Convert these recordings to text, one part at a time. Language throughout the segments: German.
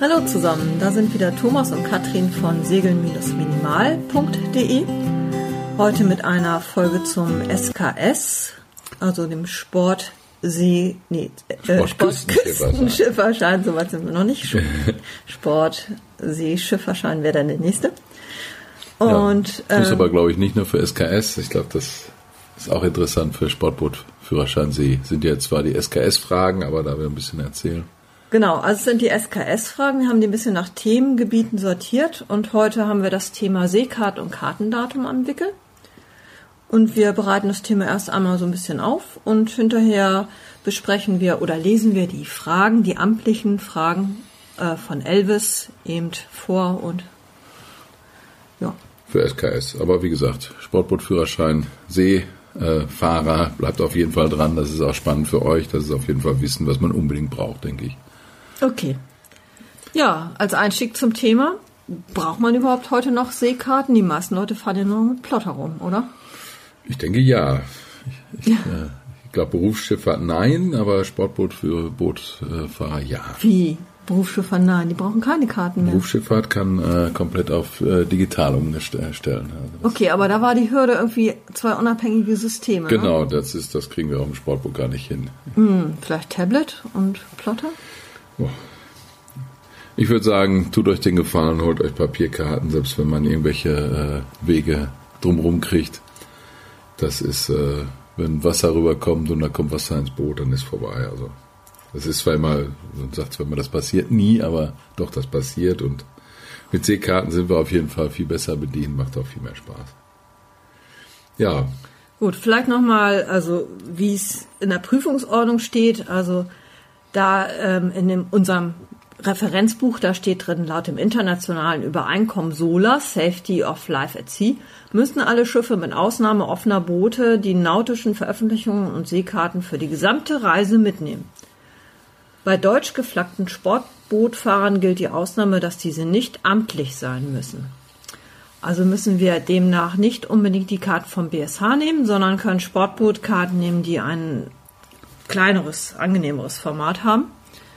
Hallo zusammen, da sind wieder Thomas und Katrin von segeln-minimal.de. Heute mit einer Folge zum SKS, also dem Sport See, nee, äh, Sportküstenschifferschein, soweit sind wir noch nicht. Sport Seeschifferschein wäre dann der nächste. Und ja, das ist ähm, aber, glaube ich, nicht nur für SKS. Ich glaube, das ist auch interessant für Sportbootführerschein See. Sind ja zwar die SKS-Fragen, aber da wir ein bisschen erzählen. Genau, also es sind die SKS-Fragen. Wir haben die ein bisschen nach Themengebieten sortiert und heute haben wir das Thema Seekart und Kartendatum am Wickel. Und wir bereiten das Thema erst einmal so ein bisschen auf und hinterher besprechen wir oder lesen wir die Fragen, die amtlichen Fragen äh, von Elvis eben vor und ja. Für SKS. Aber wie gesagt, Sportbootführerschein, Seefahrer, äh, bleibt auf jeden Fall dran. Das ist auch spannend für euch. Das ist auf jeden Fall Wissen, was man unbedingt braucht, denke ich. Okay. Ja, als Einstieg zum Thema. Braucht man überhaupt heute noch Seekarten? Die meisten Leute fahren ja nur mit Plotter rum, oder? Ich denke ja. Ich, ja. Äh, ich glaube Berufsschifffahrt nein, aber Sportboot für Bootfahrer ja. Wie? Berufsschifffahrt nein, die brauchen keine Karten mehr. Berufsschifffahrt kann äh, komplett auf äh, digital umstellen. Also okay, aber da war die Hürde irgendwie zwei unabhängige Systeme. Ne? Genau, ne? das ist, das kriegen wir auch im Sportboot gar nicht hin. Hm, vielleicht Tablet und Plotter? Ich würde sagen, tut euch den Gefallen, holt euch Papierkarten, selbst wenn man irgendwelche äh, Wege drumherum kriegt. Das ist, äh, wenn Wasser rüberkommt und da kommt Wasser ins Boot, dann ist vorbei. Also das ist zwar immer, man sagt zwar immer, das passiert nie, aber doch, das passiert und mit Seekarten sind wir auf jeden Fall viel besser bedient, macht auch viel mehr Spaß. Ja. Gut, vielleicht nochmal, also wie es in der Prüfungsordnung steht, also da ähm, in dem, unserem Referenzbuch, da steht drin, laut dem internationalen Übereinkommen SOLA, Safety of Life at Sea, müssen alle Schiffe mit Ausnahme offener Boote die nautischen Veröffentlichungen und Seekarten für die gesamte Reise mitnehmen. Bei deutsch geflaggten Sportbootfahrern gilt die Ausnahme, dass diese nicht amtlich sein müssen. Also müssen wir demnach nicht unbedingt die Karten vom BSH nehmen, sondern können Sportbootkarten nehmen, die ein kleineres, angenehmeres Format haben.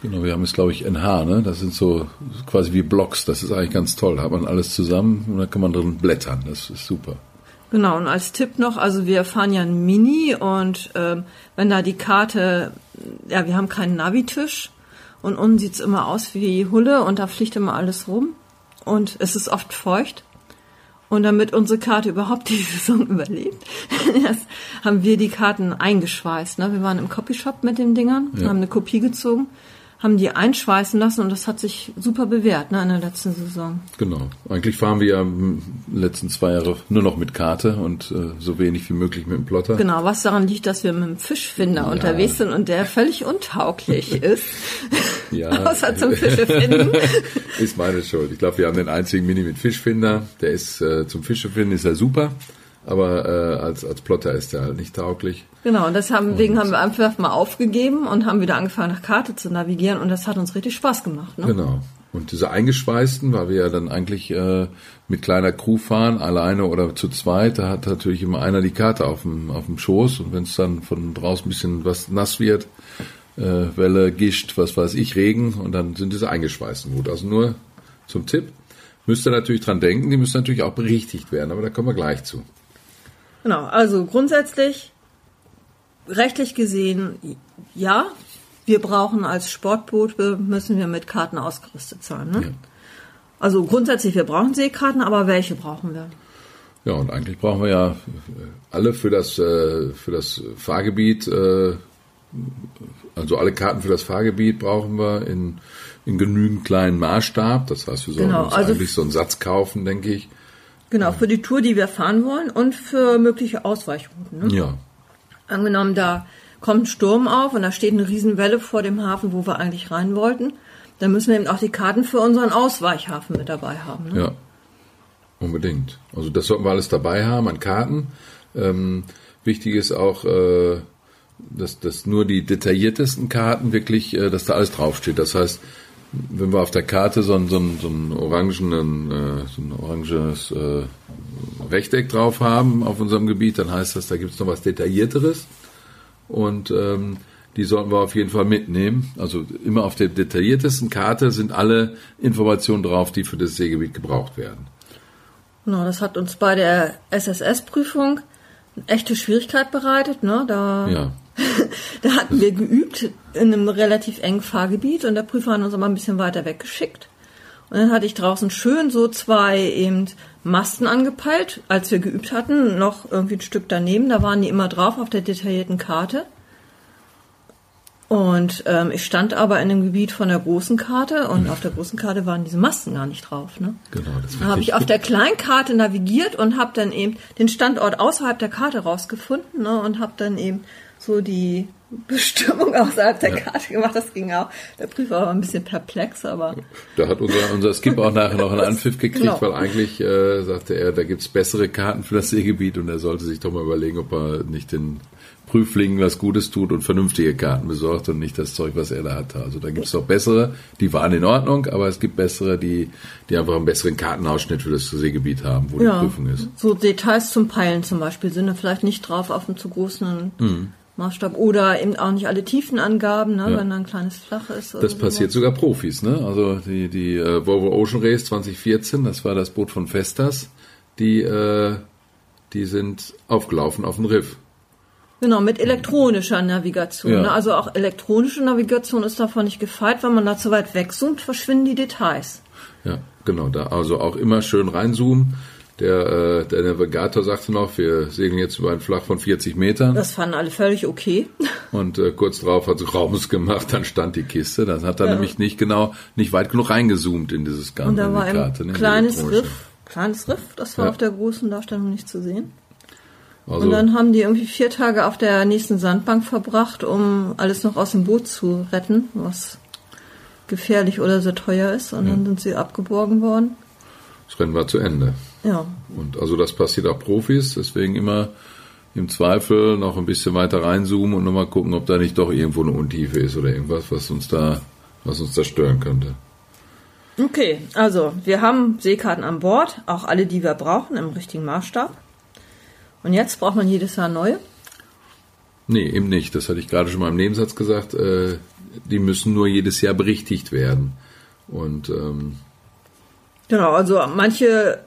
Genau, wir haben jetzt, glaube ich, NH, ne? Das sind so quasi wie Blocks. Das ist eigentlich ganz toll. Da hat man alles zusammen und da kann man drin blättern. Das ist super. Genau, und als Tipp noch, also wir fahren ja ein Mini und ähm, wenn da die Karte, ja, wir haben keinen Navitisch und unten sieht's immer aus wie Hulle und da fliegt immer alles rum und es ist oft feucht. Und damit unsere Karte überhaupt die Saison überlebt, haben wir die Karten eingeschweißt. Ne? Wir waren im Copyshop mit den Dingern, ja. haben eine Kopie gezogen haben die einschweißen lassen und das hat sich super bewährt ne, in der letzten Saison. Genau. Eigentlich fahren wir ja die letzten zwei Jahre nur noch mit Karte und äh, so wenig wie möglich mit dem Plotter. Genau, was daran liegt, dass wir mit dem Fischfinder ja. unterwegs sind und der völlig untauglich ist. Ja. Außer zum Fischefinden. ist meine Schuld. Ich glaube, wir haben den einzigen Mini mit Fischfinder. Der ist äh, zum Fischefinden ist er super aber äh, als, als Plotter ist er halt nicht tauglich. Genau, und deswegen haben wir einfach mal aufgegeben und haben wieder angefangen nach Karte zu navigieren und das hat uns richtig Spaß gemacht. Ne? Genau. Und diese eingeschweißten, weil wir ja dann eigentlich äh, mit kleiner Crew fahren, alleine oder zu zweit, da hat natürlich immer einer die Karte auf dem, auf dem Schoß und wenn es dann von draußen ein bisschen was nass wird, äh, Welle, Gischt, was weiß ich, Regen und dann sind diese eingeschweißten gut. Also nur zum Tipp. Müsst ihr natürlich dran denken, die müssen natürlich auch berichtigt werden, aber da kommen wir gleich zu. Genau, also grundsätzlich rechtlich gesehen ja, wir brauchen als Sportboot, müssen wir mit Karten ausgerüstet sein. Ne? Ja. Also grundsätzlich, wir brauchen Seekarten, aber welche brauchen wir? Ja, und eigentlich brauchen wir ja alle für das, äh, für das Fahrgebiet, äh, also alle Karten für das Fahrgebiet brauchen wir in, in genügend kleinen Maßstab. Das heißt, wir sollen genau, uns also eigentlich so einen Satz kaufen, denke ich. Genau, für die Tour, die wir fahren wollen und für mögliche Ausweichrouten. Ne? Ja. Angenommen, da kommt ein Sturm auf und da steht eine Riesenwelle vor dem Hafen, wo wir eigentlich rein wollten, dann müssen wir eben auch die Karten für unseren Ausweichhafen mit dabei haben. Ne? Ja, unbedingt. Also das sollten wir alles dabei haben an Karten. Ähm, wichtig ist auch, äh, dass, dass nur die detailliertesten Karten wirklich, äh, dass da alles draufsteht. Das heißt, wenn wir auf der Karte so ein, so ein, so ein, orangenen, äh, so ein oranges äh, Rechteck drauf haben auf unserem Gebiet, dann heißt das, da gibt es noch was Detaillierteres. Und ähm, die sollten wir auf jeden Fall mitnehmen. Also immer auf der detailliertesten Karte sind alle Informationen drauf, die für das Seegebiet gebraucht werden. Genau, das hat uns bei der SSS-Prüfung eine echte Schwierigkeit bereitet. Ne? Da, Ja. da hatten wir geübt in einem relativ engen Fahrgebiet und der Prüfer hat uns aber ein bisschen weiter weggeschickt. Und dann hatte ich draußen schön so zwei eben Masten angepeilt, als wir geübt hatten, noch irgendwie ein Stück daneben. Da waren die immer drauf auf der detaillierten Karte. Und ähm, ich stand aber in dem Gebiet von der großen Karte und auf der großen Karte waren diese Masten gar nicht drauf. Ne? Genau, das Dann habe ich auf der Kleinkarte navigiert und habe dann eben den Standort außerhalb der Karte rausgefunden ne, und habe dann eben so die Bestimmung außerhalb der Karte gemacht. Das ging auch. Der Prüfer war ein bisschen perplex, aber Da hat unser, unser Skip auch nachher noch einen Anpfiff gekriegt, Genau. weil eigentlich äh, sagte er, da gibt's bessere Karten für das Seegebiet und er sollte sich doch mal überlegen, ob er nicht den Prüflingen was Gutes tut und vernünftige Karten besorgt und nicht das Zeug, was er da hatte. Also da gibt's doch bessere, die waren in Ordnung, aber es gibt bessere, die, die einfach einen besseren Kartenausschnitt für das Seegebiet haben, wo ja, die Prüfung ist. so Details zum Peilen zum Beispiel sind da vielleicht nicht drauf auf einem zu großen Maßstab oder eben auch nicht alle Tiefenangaben, ne, Ja. wenn da ein kleines Flach ist. Das passiert sogar Profis, ne? Also die, die äh, Volvo Ocean Race 2014, das war das Boot von Festas, die, äh, die sind aufgelaufen auf den Riff. Genau, mit elektronischer Navigation. Ja. Ne? Also auch elektronische Navigation ist davon nicht gefeit, wenn man da zu weit wegzoomt, verschwinden die Details. Ja, genau. Da also auch immer schön reinzoomen. Der, äh, der Navigator sagte noch, wir segeln jetzt über ein Flach von 40 Metern. Das fanden alle völlig okay. Und äh, kurz drauf hat es Raums gemacht, dann stand die Kiste. Dann hat er Ja. nämlich nicht genau, nicht weit genug reingezoomt in dieses Ganze. Und da war ein Karte, ne, in die kleines. Riff, kleines Riff, das war Ja. auf der großen Darstellung nicht zu sehen. Also, Und dann haben die irgendwie vier Tage auf der nächsten Sandbank verbracht, um alles noch aus dem Boot zu retten, was gefährlich oder sehr teuer ist. Und dann sind sie abgeborgen worden. das Rennen war zu Ende. Ja, Und also das passiert auch Profis, deswegen immer im Zweifel noch ein bisschen weiter reinzoomen und nochmal gucken, ob da nicht doch irgendwo eine Untiefe ist oder irgendwas, was uns da, was uns da stören könnte. Okay, also wir haben Seekarten an Bord, auch alle, die wir brauchen, im richtigen Maßstab. Und jetzt braucht man jedes Jahr neue. Nee, eben nicht. Das hatte ich gerade schon mal im Nebensatz gesagt. Äh, die müssen nur jedes Jahr berichtigt werden. Und ähm, Genau, also manche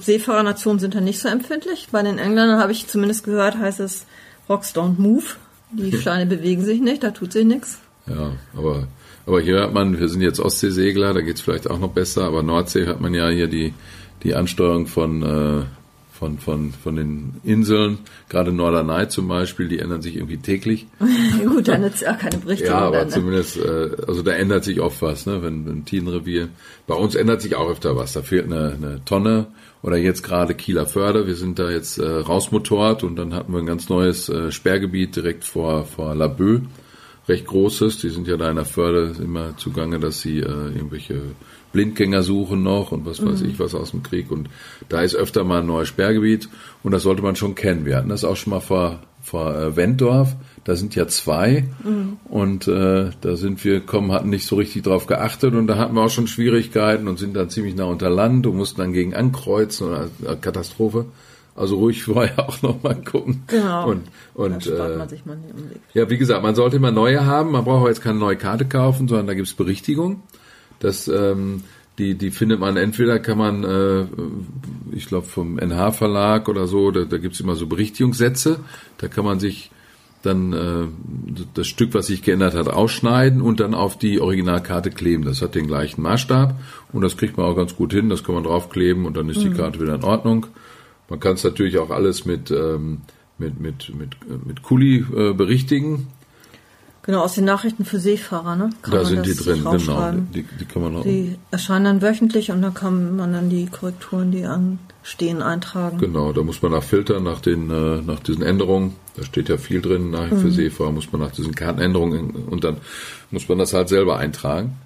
Seefahrernationen sind da nicht so empfindlich. Bei den Engländern habe ich zumindest gehört, heißt es Rocks don't move. Die Steine bewegen sich nicht, da tut sich nichts. ja, aber aber hier hört man, wir sind jetzt Ostseesegler, da geht's vielleicht auch noch besser, aber Nordsee hört man ja hier die die Ansteuerung von äh, von, von, von den Inseln, gerade Norderney zum Beispiel, die ändern sich irgendwie täglich. Gut, dann ist ja keine Berichtigung. Ja, aber dann, ne? zumindest, äh, also da ändert sich oft was, ne? Wenn ein Tienrevier. Bei uns ändert sich auch öfter was. Da fehlt eine, eine Tonne oder jetzt gerade Kieler Förde. Wir sind da jetzt äh, rausmotort und dann hatten wir ein ganz neues äh, Sperrgebiet direkt vor vor Laboe, recht großes. Die sind ja da in der Förde immer zugange, dass sie äh, irgendwelche Blindgänger suchen noch und was weiß ich was aus dem Krieg und da ist öfter mal ein neues Sperrgebiet und das sollte man schon kennen. Wir hatten das auch schon mal vor vor äh, Wenddorf, da sind ja zwei und äh, da sind wir kommen, hatten nicht so richtig drauf geachtet und da hatten wir auch schon Schwierigkeiten und sind dann ziemlich nah unter Land und mussten dann gegen ankreuzen oder äh, Katastrophe. Also ruhig vorher auch noch mal gucken. Genau. Und, da und spart äh, man sich mal den Umweg. ja, wie gesagt, man sollte immer neue haben. Man braucht auch jetzt keine neue Karte kaufen, sondern da gibt's Berichtigung. Das, ähm, die, die findet man entweder kann man, äh, ich glaube vom NH-Verlag oder so, da, da gibt's immer so Berichtigungssätze. Da kann man sich dann äh, das Stück, was sich geändert hat, ausschneiden und dann auf die Originalkarte kleben. Das hat den gleichen Maßstab und das kriegt man auch ganz gut hin. Das kann man draufkleben und dann ist die Karte wieder in Ordnung. Man kann es natürlich auch alles mit ähm, mit mit mit mit Kuli äh, berichtigen. Genau, aus den Nachrichten für Seefahrer, ne? Kann da sind die drin, genau. Die, die kann man auch. Die erscheinen dann wöchentlich und da kann man dann die Korrekturen, die anstehen, eintragen. Genau, da muss man nach filtern, nach den, äh, nach diesen Änderungen. Da steht ja viel drin, nach für Mhm. Seefahrer muss man nach diesen Kartenänderungen und dann muss man das halt selber eintragen.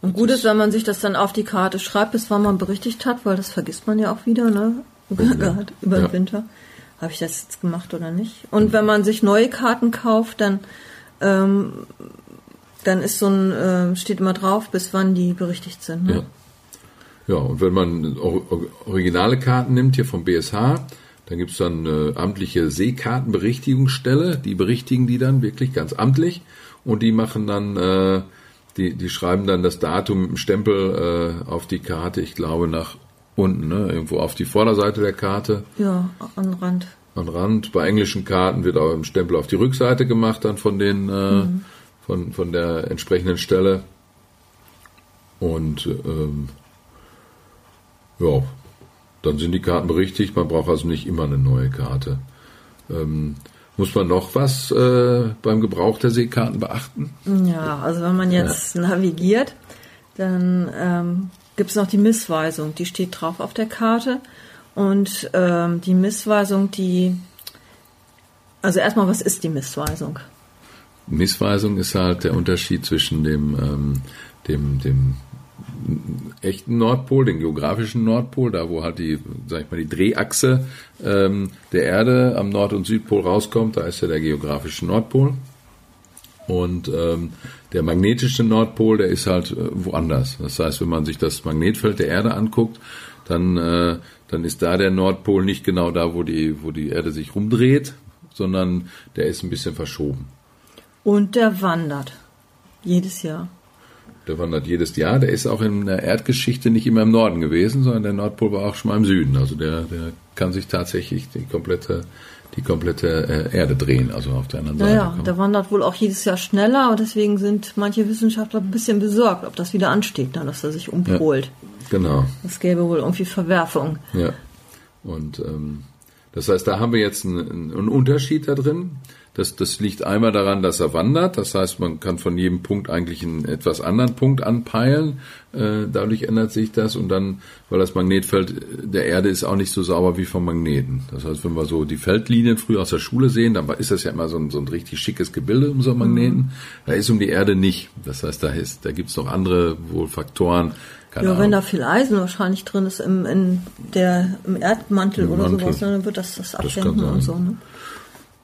Und gut ist, wenn man sich das dann auf die Karte schreibt, bis wann man berichtigt hat, weil das vergisst man ja auch wieder, ne? Über Ja. den Winter. Habe ich das jetzt gemacht oder nicht? Und wenn man sich neue Karten kauft, dann, ähm, dann ist so ein, ähm, steht immer drauf, bis wann die berichtigt sind. Ne? Ja. Ja, und wenn man or- or- originale Karten nimmt, hier vom BSH, Dann gibt's dann äh, amtliche Seekartenberichtigungsstelle, die berichtigen die dann wirklich ganz amtlich und die machen dann, äh, die, die schreiben dann das Datum mit dem Stempel äh, auf die Karte, ich glaube nach unten, ne? irgendwo auf die Vorderseite der Karte. Ja, an Rand. An Rand. Bei englischen Karten wird auch ein Stempel auf die Rückseite gemacht dann von den äh, mhm. von, von der entsprechenden Stelle. Und ähm, ja, dann sind die Karten berichtigt. Man braucht also nicht immer eine neue Karte. Ähm, muss man noch was äh, beim Gebrauch der Seekarten beachten? Ja, also wenn man jetzt ja. navigiert, dann ähm, gibt es noch die Missweisung. Die steht drauf auf der Karte. Und ähm, die Missweisung, die. Also erstmal, was ist die Missweisung? Missweisung ist halt der Unterschied zwischen dem, ähm, dem, dem echten Nordpol, den geografischen Nordpol, da wo halt die, sag ich mal, die Drehachse ähm, der Erde am Nord- und Südpol rauskommt, da ist ja der geografische Nordpol. Und ähm, der magnetische Nordpol, der ist halt äh, woanders. Das heißt, wenn man sich das Magnetfeld der Erde anguckt, dann, äh, dann ist da der Nordpol nicht genau da, wo die, wo die Erde sich rumdreht, sondern der ist ein bisschen verschoben. Und der wandert jedes Jahr. Der wandert jedes Jahr. Der ist auch in der Erdgeschichte nicht immer im Norden gewesen, sondern der Nordpol war auch schon mal im Süden. Also der, der kann sich tatsächlich die komplette, die komplette äh, Erde drehen, also auf der anderen Seite. Ja, der wandert wohl auch jedes Jahr schneller und deswegen sind manche Wissenschaftler ein bisschen besorgt, ob das wieder ansteht, dann, dass er sich umpolt. Ja, genau. Das gäbe wohl irgendwie Verwerfung. Ja. Und ähm, das heißt, da haben wir jetzt einen, einen Unterschied da drin. Das, das liegt einmal daran, dass er wandert. Das heißt, man kann von jedem Punkt eigentlich einen etwas anderen Punkt anpeilen. Äh, dadurch ändert sich das. Und dann, weil das Magnetfeld der Erde ist auch nicht so sauber wie vom Magneten. Das heißt, wenn wir so die Feldlinien früher aus der Schule sehen, dann ist das ja immer so ein, so ein richtig schickes Gebilde um so einen Magneten. Mhm. Da ist um die Erde nicht. Das heißt, da, ist, da gibt's noch andere wohl Faktoren. Keine ja, Ahnung. wenn da viel Eisen wahrscheinlich drin ist im, in der, im Erdmantel Im oder Mantel. sowas, dann wird das das absenken das und so. Ne?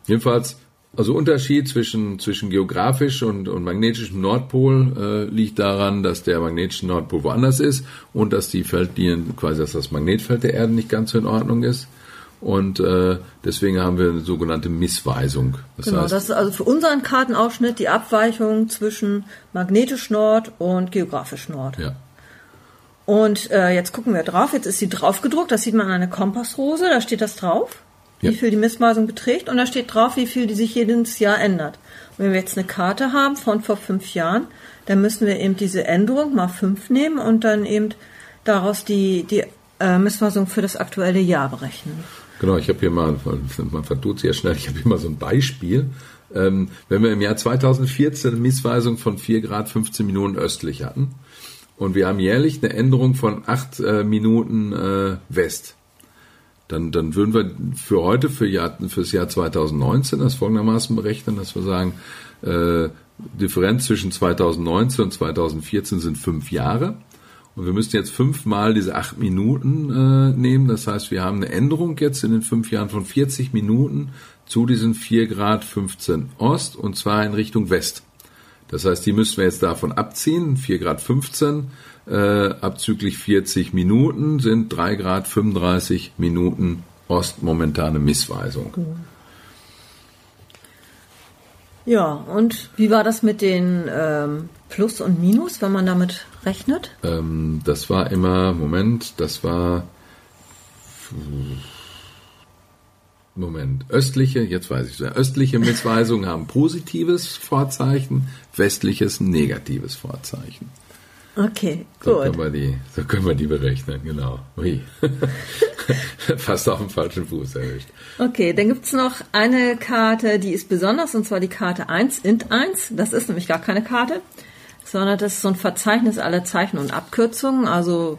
Jedenfalls also Unterschied zwischen, zwischen geografisch und, und magnetischem Nordpol äh, liegt daran, dass der magnetische Nordpol woanders ist und dass die Feldlinien, quasi dass das Magnetfeld der Erde nicht ganz so in Ordnung ist. Und äh, deswegen haben wir eine sogenannte Missweisung. Das genau, heißt, das ist also für unseren Kartenausschnitt die Abweichung zwischen magnetisch Nord und geografisch Nord. Ja. Und äh, jetzt gucken wir drauf. Jetzt ist sie draufgedruckt. Das sieht man an einer Kompassrose. Da steht das drauf wie ja. viel die Missmaßung beträgt und da steht drauf, wie viel die sich jedes Jahr ändert. Und wenn wir jetzt eine Karte haben von vor fünf Jahren, dann müssen wir eben diese Änderung mal fünf nehmen und dann eben daraus die, die äh, Missmaßung für das aktuelle Jahr berechnen. Genau, ich habe hier mal, man vertut sehr schnell, ich habe hier mal so ein Beispiel. Ähm, wenn wir im Jahr 2014 eine Missweisung von 4 Grad 15 Minuten östlich hatten und wir haben jährlich eine Änderung von 8 äh, Minuten äh, West, dann, dann würden wir für heute, für Jahr, fürs Jahr 2019 das folgendermaßen berechnen, dass wir sagen, äh, Differenz zwischen 2019 und 2014 sind fünf Jahre. Und wir müssen jetzt fünfmal diese acht Minuten äh, nehmen. Das heißt, wir haben eine Änderung jetzt in den fünf Jahren von 40 Minuten zu diesen 4 Grad 15 Ost und zwar in Richtung West. Das heißt, die müssen wir jetzt davon abziehen, 4 Grad 15 äh, abzüglich 40 Minuten sind 3 Grad 35 Minuten Ost momentane Missweisung. Ja, und wie war das mit den ähm, Plus und Minus, wenn man damit rechnet? Ähm, das war immer, Moment, das war Moment, östliche, jetzt weiß ich, östliche Missweisungen haben positives Vorzeichen, westliches negatives Vorzeichen. Okay, gut. So können wir die, so können wir die berechnen, genau. Ui. Fast auf dem falschen Fuß erwischt. Okay, dann gibt's noch eine Karte, die ist besonders, und zwar die Karte 1, int 1. Das ist nämlich gar keine Karte, sondern das ist so ein Verzeichnis aller Zeichen und Abkürzungen. Also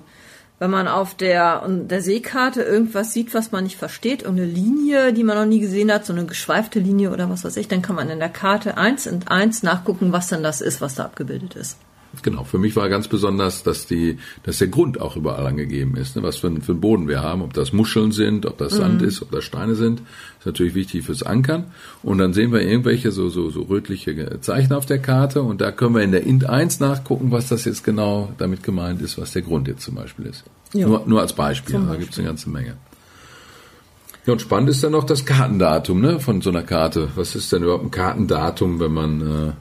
wenn man auf der, der Seekarte irgendwas sieht, was man nicht versteht, irgendeine Linie, die man noch nie gesehen hat, so eine geschweifte Linie oder was weiß ich, dann kann man in der Karte 1 int 1 nachgucken, was denn das ist, was da abgebildet ist. Genau, für mich war ganz besonders, dass die, dass der Grund auch überall angegeben ist, ne? was für, für einen Boden wir haben, ob das Muscheln sind, ob das Sand mhm. ist, ob das Steine sind, ist natürlich wichtig fürs Ankern. Und dann sehen wir irgendwelche so, so, so rötliche Zeichen auf der Karte und da können wir in der Int 1 nachgucken, was das jetzt genau damit gemeint ist, was der Grund jetzt zum Beispiel ist. Nur, nur als Beispiel, Beispiel. da gibt es eine ganze Menge. Ja, und spannend ist dann noch das Kartendatum ne, von so einer Karte. Was ist denn überhaupt ein Kartendatum, wenn man, äh,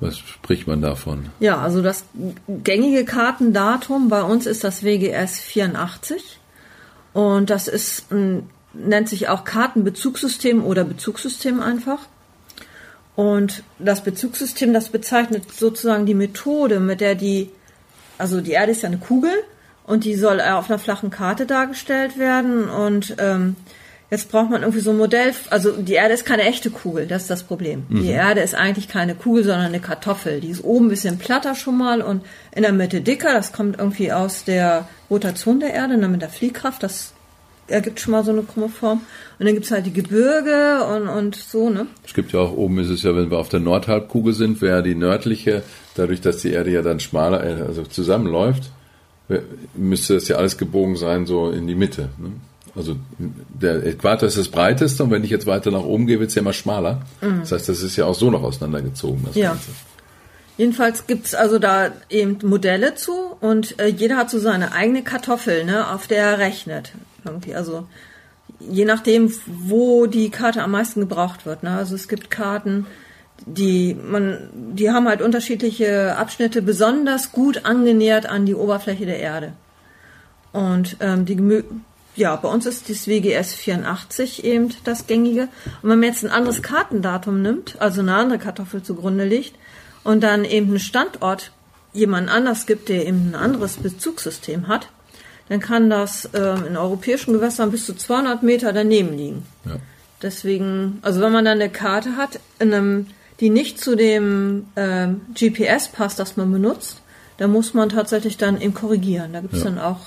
was spricht man davon? Ja, also das gängige Kartendatum bei uns ist das WGS 84. Und das ist nennt sich auch Kartenbezugssystem oder Bezugssystem einfach. Und das Bezugssystem, das bezeichnet sozusagen die Methode, mit der die, also die Erde ist ja eine Kugel und die soll auf einer flachen Karte dargestellt werden. Und ähm, jetzt braucht man irgendwie so ein Modell, also die Erde ist keine echte Kugel, das ist das Problem. Mhm. Die Erde ist eigentlich keine Kugel, sondern eine Kartoffel. Die ist oben ein bisschen platter schon mal und in der Mitte dicker. Das kommt irgendwie aus der Rotation der Erde, ne, mit der Fliehkraft. Das ergibt schon mal so eine krumme Form. Und dann gibt's halt die Gebirge und, und so, ne? Es gibt ja auch, oben ist es ja, wenn wir auf der Nordhalbkugel sind, wäre die nördliche, dadurch, dass die Erde ja dann schmaler, äh, also zusammenläuft, müsste das ja alles gebogen sein, so in die Mitte. Ne? Also der Äquator ist das breiteste und wenn ich jetzt weiter nach oben gehe, wird es ja immer schmaler. Mhm. Das heißt, das ist ja auch so noch auseinandergezogen, ja. Ganze. Jedenfalls gibt's also da eben Modelle zu und äh, jeder hat so seine eigene Kartoffel, ne, auf der er rechnet. Irgendwie. Also je nachdem, wo die Karte am meisten gebraucht wird. Ne? Also es gibt Karten, die man, die haben halt unterschiedliche Abschnitte besonders gut angenähert an die Oberfläche der Erde. Und ähm, die ja, bei uns ist das WGS 84 eben das gängige. Und wenn man jetzt ein anderes Kartendatum nimmt, also eine andere Kartoffel zugrunde liegt und dann eben einen Standort jemand anders gibt, der eben ein anderes Bezugssystem hat, dann kann das äh, in europäischen Gewässern bis zu 200 Meter daneben liegen. Ja. Deswegen, also wenn man dann eine Karte hat, in einem, die nicht zu dem äh, GPS passt, das man benutzt, dann muss man tatsächlich dann eben korrigieren. Da gibt es ja. dann auch.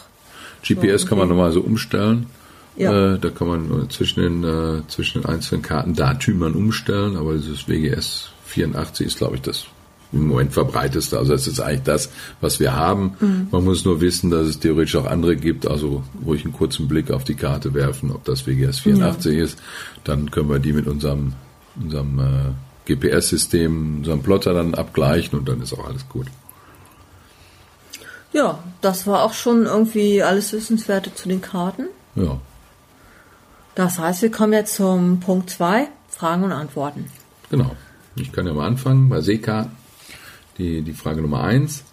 GPS so kann man nochmal so umstellen. Ja. Äh, da kann man zwischen den, äh, zwischen den einzelnen Karten Datümern umstellen, aber dieses WGS 84 ist, glaube ich, das im Moment verbreiteste. Also es ist eigentlich das, was wir haben. Mhm. Man muss nur wissen, dass es theoretisch auch andere gibt. Also ruhig einen kurzen Blick auf die Karte werfen, ob das WGS 84 ja. ist. Dann können wir die mit unserem, unserem äh, GPS-System, unserem Plotter dann abgleichen und dann ist auch alles gut. Ja, das war auch schon irgendwie alles Wissenswerte zu den Karten. Ja. Das heißt, wir kommen jetzt zum Punkt 2, Fragen und Antworten. Genau. Ich kann ja mal anfangen bei Seekarten die, die Frage Nummer eins.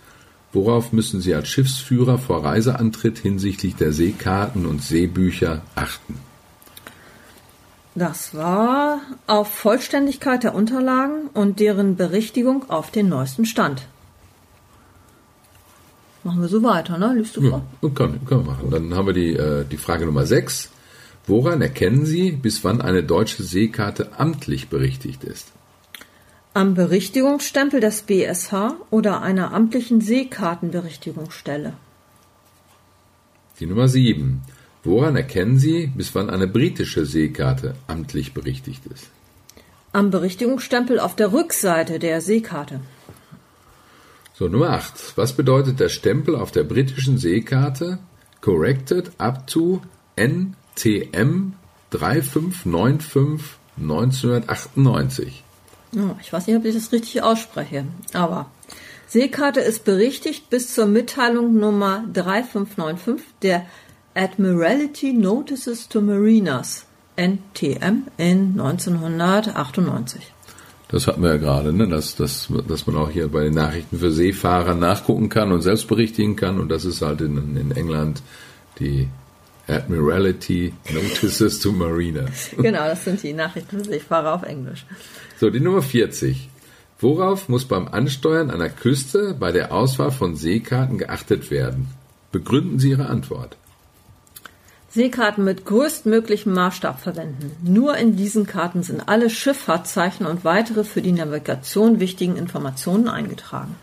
Worauf müssen Sie als Schiffsführer vor Reiseantritt hinsichtlich der Seekarten und Seebücher achten? Das war auf Vollständigkeit der Unterlagen und deren Berichtigung auf den neuesten Stand. Machen wir so weiter, ne? Liest du vor? Ja, können, können wir machen. Dann haben wir die, äh, die Frage Nummer 6. Woran erkennen Sie, bis wann eine deutsche Seekarte amtlich berichtigt ist? am Berichtigungsstempel des BSH oder einer amtlichen Seekartenberichtigungsstelle. Die Nummer 7. Woran erkennen Sie, bis wann eine britische Seekarte amtlich berichtigt ist? Am Berichtigungsstempel auf der Rückseite der Seekarte. So, Nummer 8. Was bedeutet der Stempel auf der britischen Seekarte Corrected up to NTM 3595 1998? Oh, ich weiß nicht, ob ich das richtig ausspreche, aber Seekarte ist berichtigt bis zur Mitteilung Nummer 3595 der Admiralty Notices to Mariners NTM in 1998. Das hatten wir ja gerade, ne? dass, dass, dass man auch hier bei den Nachrichten für Seefahrer nachgucken kann und selbst berichtigen kann. Und das ist halt in, in England die Admiralty Notices to Mariners. Genau, das sind die Nachrichten für Seefahrer auf Englisch. So, die Nummer 40. Worauf muss beim Ansteuern einer Küste bei der Auswahl von Seekarten geachtet werden? Begründen Sie Ihre Antwort. Seekarten mit größtmöglichem Maßstab verwenden. Nur in diesen Karten sind alle Schifffahrtszeichen und weitere für die Navigation wichtigen Informationen eingetragen.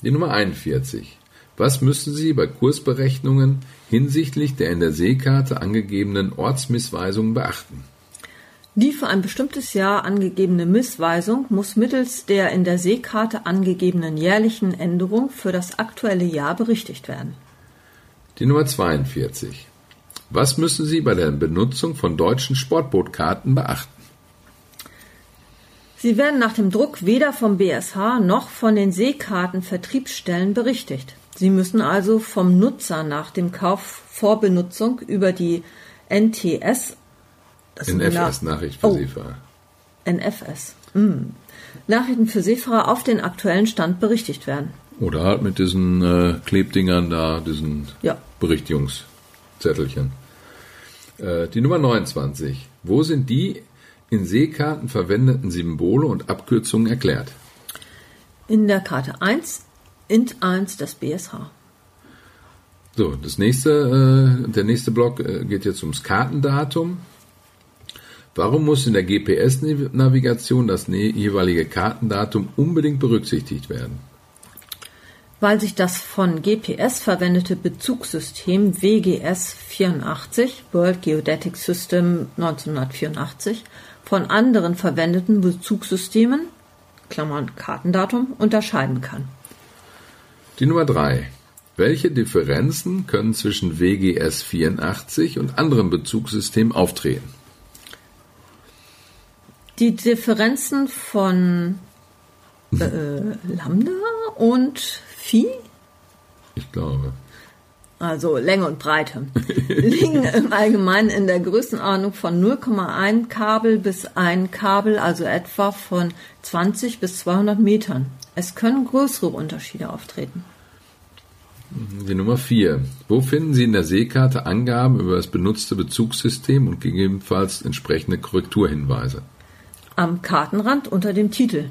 Die Nummer 41. Was müssen Sie bei Kursberechnungen hinsichtlich der in der Seekarte angegebenen Ortsmissweisungen beachten? Die für ein bestimmtes Jahr angegebene Missweisung muss mittels der in der Seekarte angegebenen jährlichen Änderung für das aktuelle Jahr berichtigt werden. Die Nummer 42. Was müssen Sie bei der Benutzung von deutschen Sportbootkarten beachten? Sie werden nach dem Druck weder vom BSH noch von den Seekartenvertriebsstellen berichtigt. Sie müssen also vom Nutzer nach dem Kauf vor Benutzung über die NTS. Das NFS, Nachricht für oh, Seefahrer. NFS. Mm. Nachrichten für Seefahrer auf den aktuellen Stand berichtigt werden. Oder halt mit diesen äh, Klebdingern da, diesen Ja. Berichtigungszettelchen. Äh, die Nummer 29. Wo sind die in Seekarten verwendeten Symbole und Abkürzungen erklärt? In der Karte 1, Int 1 des BSH. So, das nächste, äh, der nächste Block äh, geht jetzt ums Kartendatum. Warum muss in der GPS-Navigation das ne- jeweilige Kartendatum unbedingt berücksichtigt werden? Weil sich das von GPS verwendete Bezugssystem WGS 84, World Geodetic System 1984, von anderen verwendeten Bezugssystemen, Klammern Kartendatum, unterscheiden kann. Die Nummer 3. Welche Differenzen können zwischen WGS 84 und anderen Bezugssystemen auftreten? Die Differenzen von äh, Lambda und Phi, Ich glaube. also Länge und Breite, liegen im Allgemeinen in der Größenordnung von 0,1 Kabel bis 1 Kabel, also etwa von 20 bis 200 Metern. Es können größere Unterschiede auftreten. Die Nummer 4. Wo finden Sie in der Seekarte Angaben über das benutzte Bezugssystem und gegebenenfalls entsprechende Korrekturhinweise? Am Kartenrand unter dem Titel.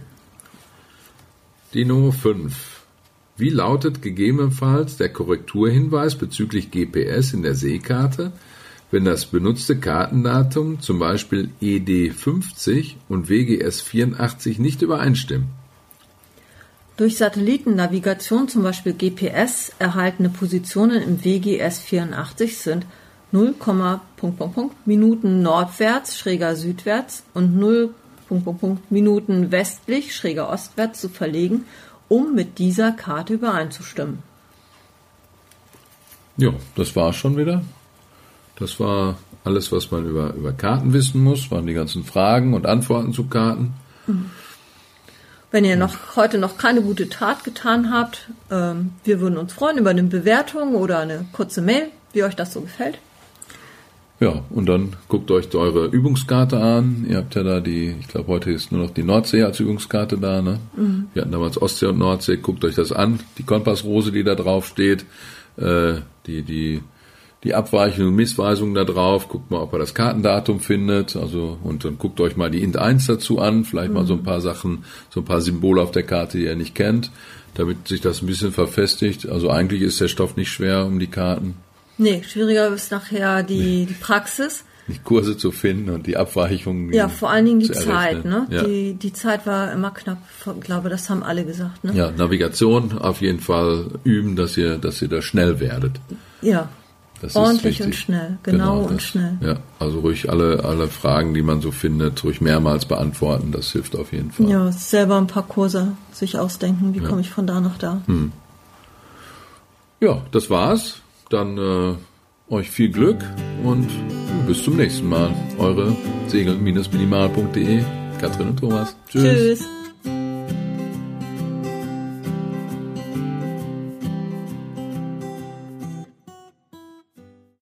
Die Nummer 5. Wie lautet gegebenenfalls der Korrekturhinweis bezüglich GPS in der Seekarte, wenn das benutzte Kartendatum, zum Beispiel ED50 und WGS 84, nicht übereinstimmen? Durch Satellitennavigation, zum Beispiel GPS, erhaltene Positionen im WGS 84 sind 0, Punkt, Punkt, Punkt, Minuten nordwärts, schräger südwärts und 0, Punkt, Punkt, Punkt, Minuten westlich, schräger ostwärts zu verlegen, um mit dieser Karte übereinzustimmen. Ja, das war schon wieder. Das war alles, was man über, über Karten wissen muss, waren die ganzen Fragen und Antworten zu Karten. Wenn ihr noch heute noch keine gute Tat getan habt, ähm, wir würden uns freuen über eine Bewertung oder eine kurze Mail, wie euch das so gefällt. Ja, und dann guckt euch eure Übungskarte an. Ihr habt ja da die, ich glaube, heute ist nur noch die Nordsee als Übungskarte da. Ne? Wir hatten damals Ostsee und Nordsee. Guckt euch das an. Die Kompassrose, die da drauf steht, äh, die, die, die Abweichungen und Missweisungen da drauf. Guckt mal, ob ihr das Kartendatum findet. Also, und dann guckt euch mal die Int 1 dazu an. Vielleicht mal so ein paar Sachen, so ein paar Symbole auf der Karte, die ihr nicht kennt, damit sich das ein bisschen verfestigt. Also eigentlich ist der Stoff nicht schwer um die Karten. Nee, schwieriger ist nachher die, die Praxis. Die Kurse zu finden und die Abweichungen. Ja, vor allen Dingen die Zeit. Ne? Ja. Die, die Zeit war immer knapp. Ich glaube, das haben alle gesagt. Ne? Ja, Navigation auf jeden Fall üben, dass ihr, dass ihr da schnell werdet. ja. Das Ordentlich und schnell, genau und das, schnell. Ja, also ruhig alle, alle Fragen, die man so findet, ruhig mehrmals beantworten. Das hilft auf jeden Fall. Ja, selber ein paar Kurse sich ausdenken. Wie komme ich von da nach da? Hm. Ja, das war's. Dann äh, euch viel Glück und bis zum nächsten Mal. Eure segel-minimal.de, Katrin und Thomas. Tschüss.